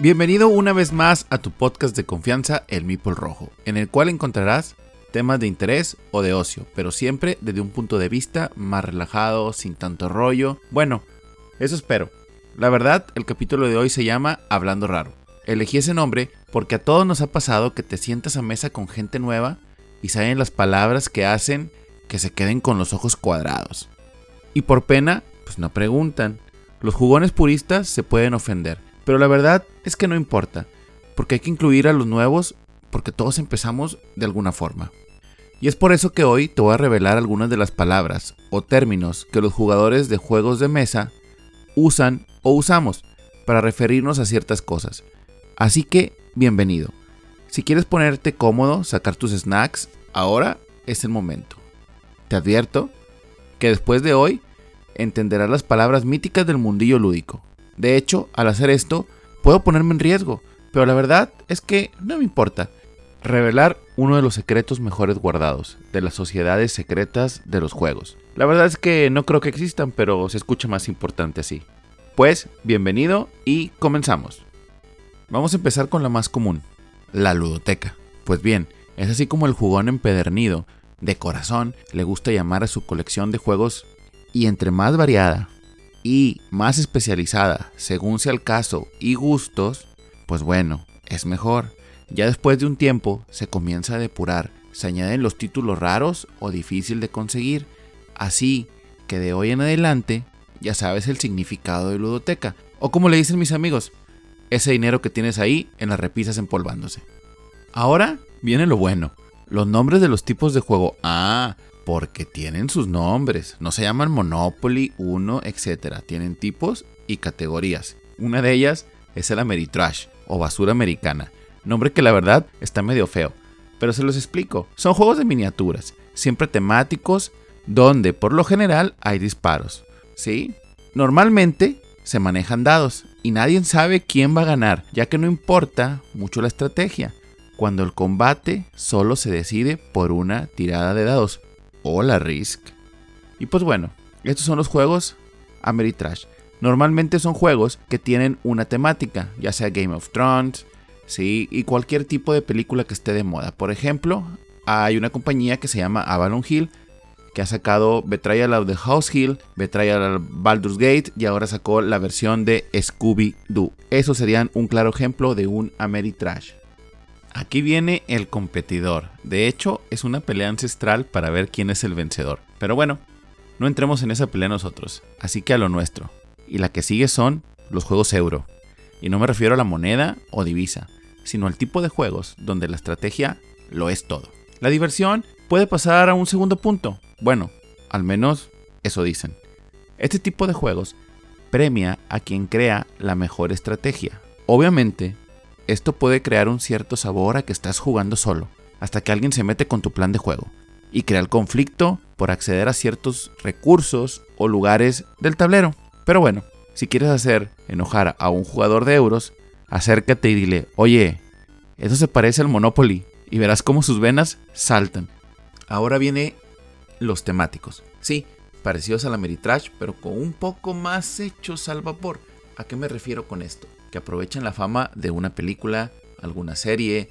Bienvenido una vez más a tu podcast de confianza El Mipol Rojo, en el cual encontrarás temas de interés o de ocio, pero siempre desde un punto de vista más relajado, sin tanto rollo. Bueno, eso espero. La verdad, el capítulo de hoy se llama Hablando Raro. Elegí ese nombre porque a todos nos ha pasado que te sientas a mesa con gente nueva y salen las palabras que hacen que se queden con los ojos cuadrados. Y por pena, pues no preguntan. Los jugones puristas se pueden ofender, pero la verdad es que no importa, porque hay que incluir a los nuevos porque todos empezamos de alguna forma. Y es por eso que hoy te voy a revelar algunas de las palabras o términos que los jugadores de juegos de mesa usan o usamos para referirnos a ciertas cosas. Así que, bienvenido. Si quieres ponerte cómodo, sacar tus snacks, ahora es el momento. Te advierto que después de hoy entenderás las palabras míticas del mundillo lúdico. De hecho, al hacer esto, puedo ponerme en riesgo, pero la verdad es que no me importa. Revelar uno de los secretos mejores guardados, de las sociedades secretas de los juegos. La verdad es que no creo que existan, pero se escucha más importante así. Pues, bienvenido y comenzamos. Vamos a empezar con la más común, la ludoteca. Pues bien, es así como el jugón empedernido, de corazón, le gusta llamar a su colección de juegos y entre más variada y más especializada, según sea el caso y gustos, pues bueno, es mejor. Ya después de un tiempo se comienza a depurar, se añaden los títulos raros o difícil de conseguir, así que de hoy en adelante ya sabes el significado de ludoteca, o como le dicen mis amigos, ese dinero que tienes ahí en las repisas empolvándose. Ahora viene lo bueno, los nombres de los tipos de juego. Ah, porque tienen sus nombres. No se llaman Monopoly, Uno, etc. Tienen tipos y categorías. Una de ellas es el Ameritrash o basura americana. Nombre que la verdad está medio feo. Pero se los explico. Son juegos de miniaturas, siempre temáticos, donde por lo general hay disparos. ¿Sí? Normalmente se manejan dados y nadie sabe quién va a ganar, ya que no importa mucho la estrategia, cuando el combate solo se decide por una tirada de dados o la Risk. Y pues bueno, estos son los juegos Ameritrash. Normalmente son juegos que tienen una temática, ya sea Game of Thrones, ¿sí? y cualquier tipo de película que esté de moda. Por ejemplo, hay una compañía que se llama Avalon Hill, que ha sacado Betrayal of the House Hill, Betrayal of Baldur's Gate y ahora sacó la versión de Scooby-Doo. Esos serían un claro ejemplo de un Ameritrash. Aquí viene el competidor. De hecho, es una pelea ancestral para ver quién es el vencedor. Pero bueno, no entremos en esa pelea nosotros. Así que a lo nuestro. Y la que sigue son los juegos euro. Y no me refiero a la moneda o divisa, sino al tipo de juegos donde la estrategia lo es todo. La diversión puede pasar a un segundo punto. Bueno, al menos eso dicen. Este tipo de juegos premia a quien crea la mejor estrategia. Obviamente, esto puede crear un cierto sabor a que estás jugando solo, hasta que alguien se mete con tu plan de juego y crea el conflicto por acceder a ciertos recursos o lugares del tablero. Pero bueno, si quieres hacer enojar a un jugador de euros, acércate y dile, oye, eso se parece al Monopoly, y verás cómo sus venas saltan. Ahora viene los temáticos. Sí, parecidos a la Meritrash, pero con un poco más hechos al vapor. ¿A qué me refiero con esto? Que aprovechan la fama de una película, alguna serie,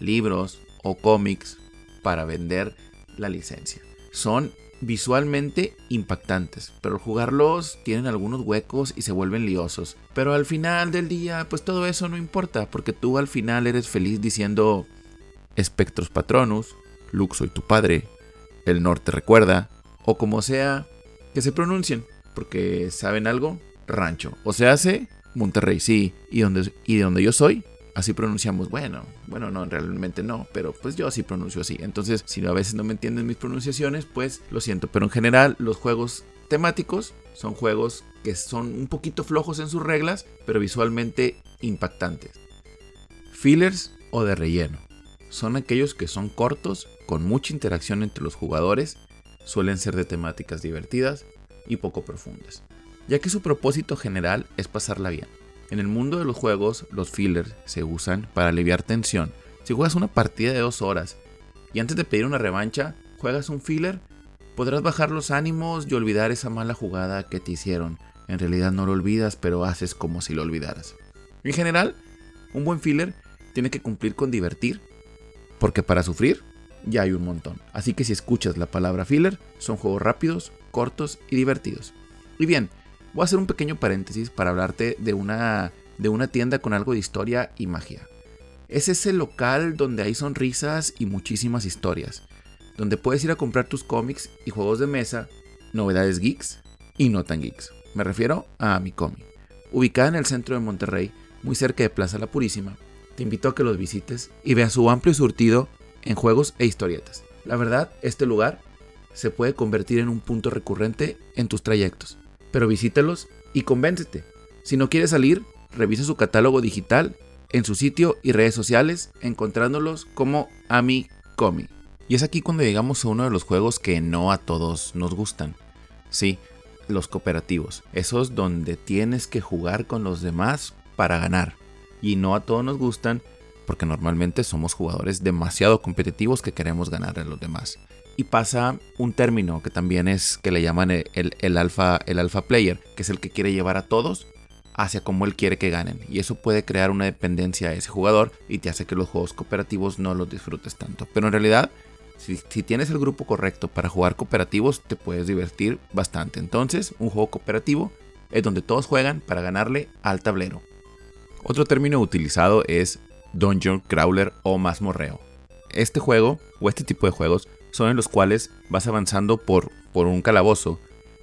libros o cómics para vender la licencia. Son visualmente impactantes, pero jugarlos tienen algunos huecos y se vuelven liosos. Pero al final del día, pues todo eso no importa, porque tú al final eres feliz diciendo Espectros Patronus, Lux soy tu padre, el norte recuerda, o como sea que se pronuncien, porque saben algo, rancho. O se hace Monterrey, sí. ¿Y y de donde yo soy, así pronunciamos. Bueno, bueno, no, realmente no, pero pues yo así pronuncio así. Entonces, si a veces no me entienden mis pronunciaciones, pues lo siento. Pero en general, los juegos temáticos son juegos que son un poquito flojos en sus reglas, pero visualmente impactantes. Fillers o de relleno. Son aquellos que son cortos, con mucha interacción entre los jugadores, suelen ser de temáticas divertidas y poco profundas ya que su propósito general es pasarla bien. En el mundo de los juegos, los fillers se usan para aliviar tensión. Si juegas una partida de dos horas y antes de pedir una revancha juegas un filler, podrás bajar los ánimos y olvidar esa mala jugada que te hicieron. En realidad no lo olvidas, pero haces como si lo olvidaras. En general, Un buen filler tiene que cumplir con divertir, porque para sufrir ya hay un montón. Así que si escuchas la palabra filler, son juegos rápidos, cortos y divertidos. Y bien, voy a hacer un pequeño paréntesis para hablarte de una, de una tienda con algo de historia y magia. Es ese local donde hay sonrisas y muchísimas historias, donde puedes ir a comprar tus cómics y juegos de mesa, novedades geeks y no tan geeks. Me refiero a Amicomi. Ubicada en el centro de Monterrey, muy cerca de Plaza La Purísima, te invito a que los visites y veas su amplio surtido en juegos e historietas. La verdad, este lugar se puede convertir en un punto recurrente en tus trayectos. Pero visítalos y convéncete. Si no quieres salir, revisa su catálogo digital en su sitio y redes sociales, encontrándolos como AmiComi. Y es aquí cuando llegamos a uno de los juegos que no a todos nos gustan. Sí, los cooperativos. Esos donde tienes que jugar con los demás para ganar. Y no a todos nos gustan porque normalmente somos jugadores demasiado competitivos que queremos ganar a los demás. Y pasa un término que también es que le llaman el, el, alfa, el alfa player, que es el que quiere llevar a todos hacia como él quiere que ganen. Y eso puede crear una dependencia a ese jugador y te hace que los juegos cooperativos no los disfrutes tanto. Pero en realidad, si, si, tienes el grupo correcto para jugar cooperativos, te puedes divertir bastante. Entonces, un juego cooperativo es donde todos juegan para ganarle al tablero. Otro término utilizado es Dungeon Crawler o Mazmorreo. Este juego, o este tipo de juegos, son en los cuales vas avanzando por, por un calabozo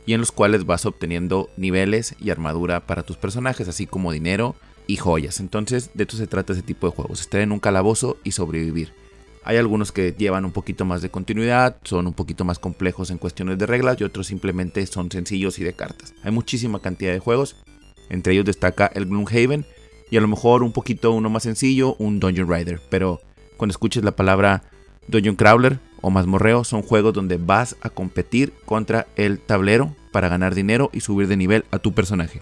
y en los cuales vas obteniendo niveles y armadura para tus personajes, así como dinero y joyas. Entonces, de esto se trata ese tipo de juegos, estar en un calabozo y sobrevivir. Hay algunos que llevan un poquito más de continuidad, son un poquito más complejos en cuestiones de reglas y otros simplemente son sencillos y de cartas. Hay muchísima cantidad de juegos, entre ellos destaca el Gloomhaven, y a lo mejor un poquito uno más sencillo, un Dungeon Rider. Pero cuando escuches la palabra Dungeon Crawler o Mazmorreo, son juegos donde vas a competir contra el tablero para ganar dinero y subir de nivel a tu personaje.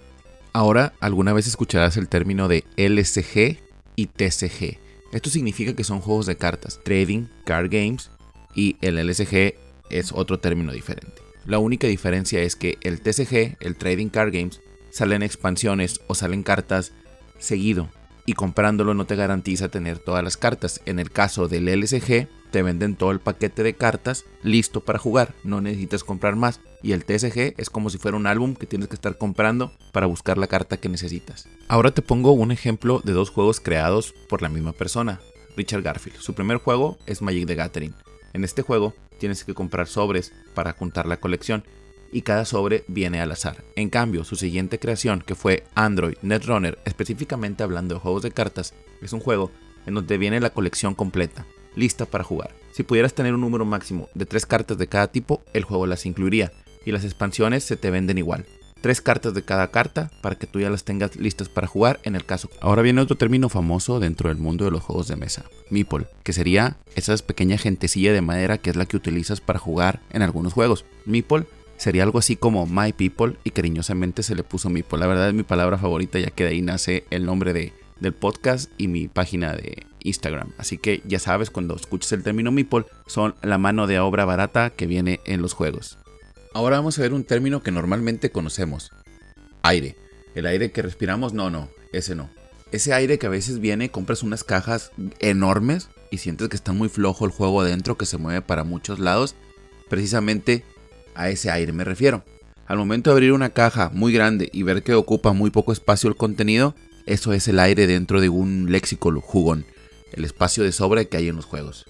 Ahora, alguna vez escucharás el término de LSG y TCG. Esto significa que son juegos de cartas, trading, card games, y el LSG es otro término diferente. La única diferencia es que el TCG, el Trading Card Games, salen expansiones o salen cartas seguido y comprándolo no te garantiza tener todas las cartas. En el caso del LSG, te venden todo el paquete de cartas listo para jugar, no necesitas comprar más. Y el TSG es como si fuera un álbum que tienes que estar comprando para buscar la carta que necesitas. Ahora te pongo un ejemplo de dos juegos creados por la misma persona, Richard Garfield. Su primer juego es Magic the Gathering. En este juego tienes que comprar sobres para juntar la colección y cada sobre viene al azar. En cambio, su siguiente creación, que fue Android Netrunner, específicamente hablando de juegos de cartas, es un juego en donde viene la colección completa, lista para jugar. Si pudieras tener un número máximo de tres cartas de cada tipo, el juego las incluiría, y las expansiones se te venden igual. Tres cartas de cada carta para que tú ya las tengas listas para jugar en el caso. Ahora viene otro término famoso dentro del mundo de los juegos de mesa, Meeple, que sería esa pequeña gentecilla de madera que es la que utilizas para jugar en algunos juegos. Meeple sería algo así como My People y cariñosamente se le puso Meeple. La verdad es mi palabra favorita ya que de ahí nace el nombre de, del podcast y mi página de Instagram. Así que ya sabes, cuando escuches el término Meeple, son la mano de obra barata que viene en los juegos. Ahora vamos a ver un término que normalmente conocemos. Aire. El aire que respiramos, no, no, ese no. Ese aire que a veces viene, compras unas cajas enormes y sientes que está muy flojo el juego adentro, que se mueve para muchos lados. Precisamente a ese aire me refiero. Al momento de abrir una caja muy grande y ver que ocupa muy poco espacio el contenido, eso es el aire dentro de un léxico jugón, el espacio de sobra que hay en los juegos.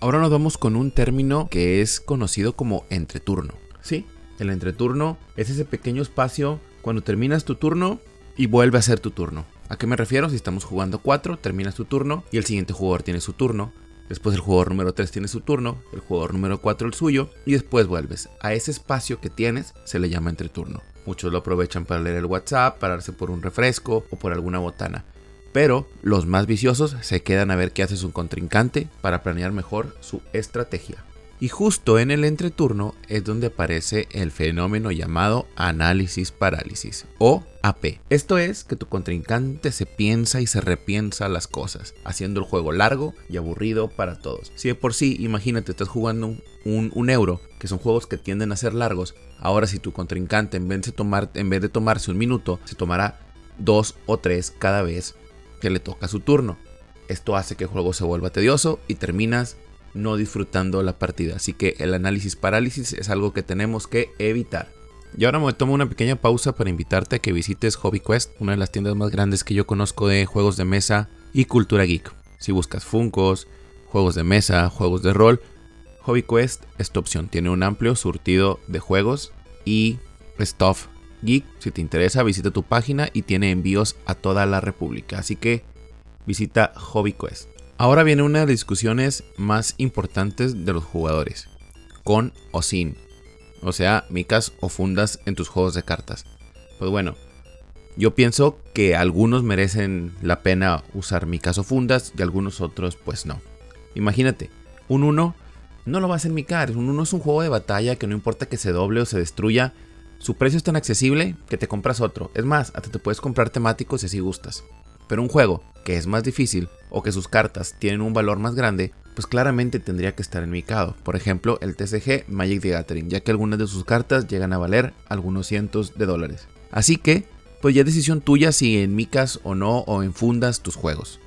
Ahora nos vamos con un término que es conocido como entreturno. Sí, el entreturno es ese pequeño espacio cuando terminas tu turno y vuelve a ser tu turno. ¿A qué me refiero? Si estamos jugando 4, terminas tu turno y el siguiente jugador tiene su turno. Después el jugador número 3 tiene su turno, el jugador número 4 el suyo, y después vuelves. A ese espacio que tienes se le llama entreturno. Muchos lo aprovechan para leer el WhatsApp, pararse por un refresco o por alguna botana. Pero los más viciosos se quedan a ver qué hace su contrincante para planear mejor su estrategia. Y justo en el entreturno es donde aparece el fenómeno llamado análisis parálisis o AP. Esto es que tu contrincante se piensa y se repiensa las cosas, haciendo el juego largo y aburrido para todos. Si de por sí, imagínate, estás jugando un, euro, que son juegos que tienden a ser largos, ahora si tu contrincante en vez de, tomar, en vez de tomarse un minuto, se tomará dos o tres cada vez, que le toca su turno. Esto hace que el juego se vuelva tedioso y terminas no disfrutando la partida. Así que el análisis parálisis es algo que tenemos que evitar. Y ahora me tomo una pequeña pausa para invitarte a que visites Hobby Quest, una de las tiendas más grandes que yo conozco de juegos de mesa y cultura geek. Si buscas Funcos, juegos de mesa, juegos de rol, Hobby Quest es tu opción. Tiene un amplio surtido de juegos y stuff geek. Si te interesa, visita tu página y tiene envíos a toda la República. Así que visita Hobby Quest. Ahora viene una de las discusiones más importantes de los jugadores. Con o sin. O sea, micas o fundas en tus juegos de cartas. Pues bueno, yo pienso que algunos merecen la pena usar micas o fundas y algunos otros pues no. Imagínate, un 1 no lo vas a micar. Un 1 es un juego de batalla que no importa que se doble o se destruya, su precio es tan accesible que te compras otro. Es más, hasta te puedes comprar temáticos si así gustas. Pero un juego que es más difícil o que sus cartas tienen un valor más grande, pues claramente tendría que estar en micado. Por ejemplo, el TCG Magic the Gathering, ya que algunas de sus cartas llegan a valer algunos cientos de dólares. Así que, pues ya es decisión tuya si en micas o no o en fundas tus juegos.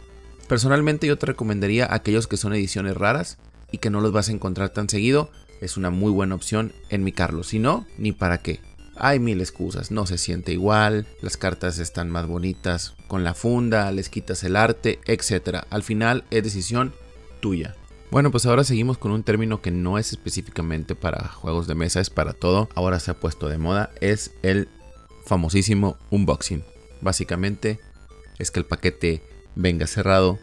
Personalmente yo te recomendaría aquellos que son ediciones raras y que no los vas a encontrar tan seguido, es una muy buena opción en micarlo. Si no, ni para qué. Hay mil excusas, no se siente igual, las cartas están más bonitas con la funda, les quitas el arte, etc. Al final es decisión tuya. Bueno, pues ahora seguimos con un término que no es específicamente para juegos de mesa, es para todo. Ahora se ha puesto de moda, es el famosísimo unboxing. Básicamente es que el paquete venga cerrado,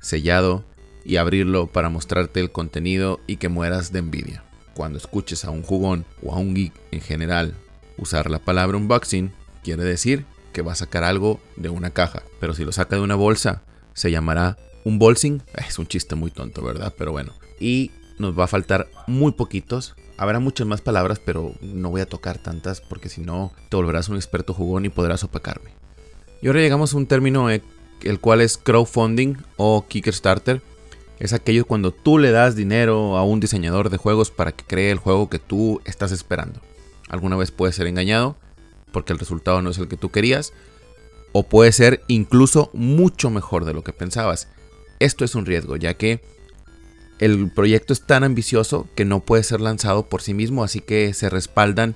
sellado y abrirlo para mostrarte el contenido y que mueras de envidia. Cuando escuches a un jugón o a un geek en general usar la palabra unboxing, quiere decir que va a sacar algo de una caja. Pero si lo saca de una bolsa, se llamará unboxing. Es un chiste muy tonto, ¿verdad? Pero bueno. Y nos va a faltar muy poquitos. Habrá muchas más palabras, pero no voy a tocar tantas porque si no te volverás un experto jugón y podrás opacarme. Y ahora llegamos a un término eh, el cual es crowdfunding o Kickstarter. Es aquello cuando tú le das dinero a un diseñador de juegos para que cree el juego que tú estás esperando. Alguna vez puede ser engañado porque el resultado no es el que tú querías. O puede ser incluso mucho mejor de lo que pensabas. Esto es un riesgo, ya que el proyecto es tan ambicioso que no puede ser lanzado por sí mismo, así que se respaldan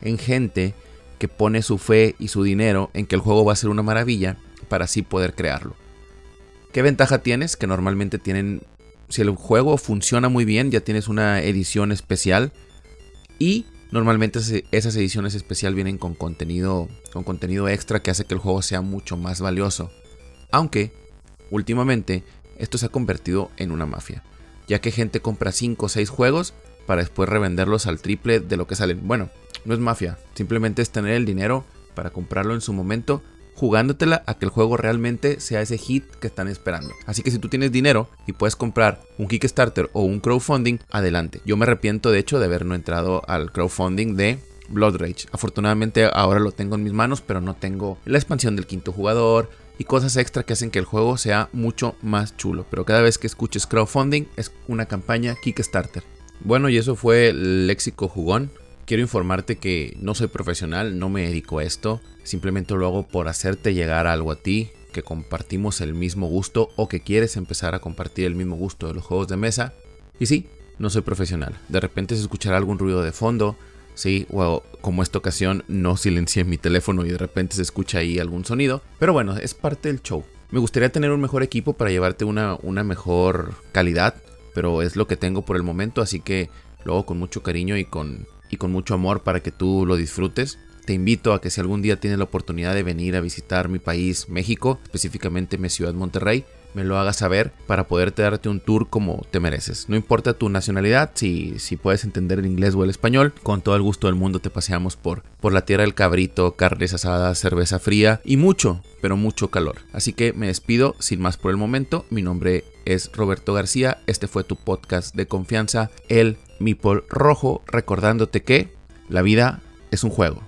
en gente que pone su fe y su dinero en que el juego va a ser una maravilla para así poder crearlo. ¿Qué ventaja tienes? Que normalmente tienen, si el juego funciona muy bien, ya tienes una edición especial y normalmente esas ediciones especial vienen con contenido, con contenido extra que hace que el juego sea mucho más valioso. Aunque, últimamente, esto se ha convertido en una mafia, ya que gente compra 5 o 6 juegos para después revenderlos al triple de lo que salen. Bueno, no es mafia, simplemente es tener el dinero para comprarlo en su momento jugándotela a que el juego realmente sea ese hit que están esperando. Así que si tú tienes dinero y puedes comprar un Kickstarter o un crowdfunding, adelante. Yo me arrepiento de hecho de haber no entrado al crowdfunding de Blood Rage. Afortunadamente ahora lo tengo en mis manos, pero no tengo la expansión del quinto jugador y cosas extra que hacen que el juego sea mucho más chulo. Pero cada vez que escuches crowdfunding es una campaña Kickstarter. Bueno, y eso fue el léxico jugón. Quiero informarte que no soy profesional, no me dedico a esto, simplemente lo hago por hacerte llegar algo a ti, que compartimos el mismo gusto o que quieres empezar a compartir el mismo gusto de los juegos de mesa. Y sí, no soy profesional. De repente se escuchará algún ruido de fondo, sí, o como esta ocasión no silencié mi teléfono y de repente se escucha ahí algún sonido. Pero bueno, es parte del show. Me gustaría tener un mejor equipo para llevarte una, una mejor calidad, pero es lo que tengo por el momento, así que lo hago con mucho cariño y con y con mucho amor para que tú lo disfrutes. Te invito a que si algún día tienes la oportunidad de venir a visitar mi país, México, específicamente mi ciudad Monterrey, me lo hagas saber para poderte darte un tour como te mereces. No importa tu nacionalidad, si, si puedes entender el inglés o el español, con todo el gusto del mundo te paseamos por, por la tierra del cabrito, carnes asadas, cerveza fría y mucho, pero mucho calor. Así que me despido sin más por el momento. Mi nombre es Roberto García. Este fue tu podcast de confianza, el Mipol Rojo, recordándote que la vida es un juego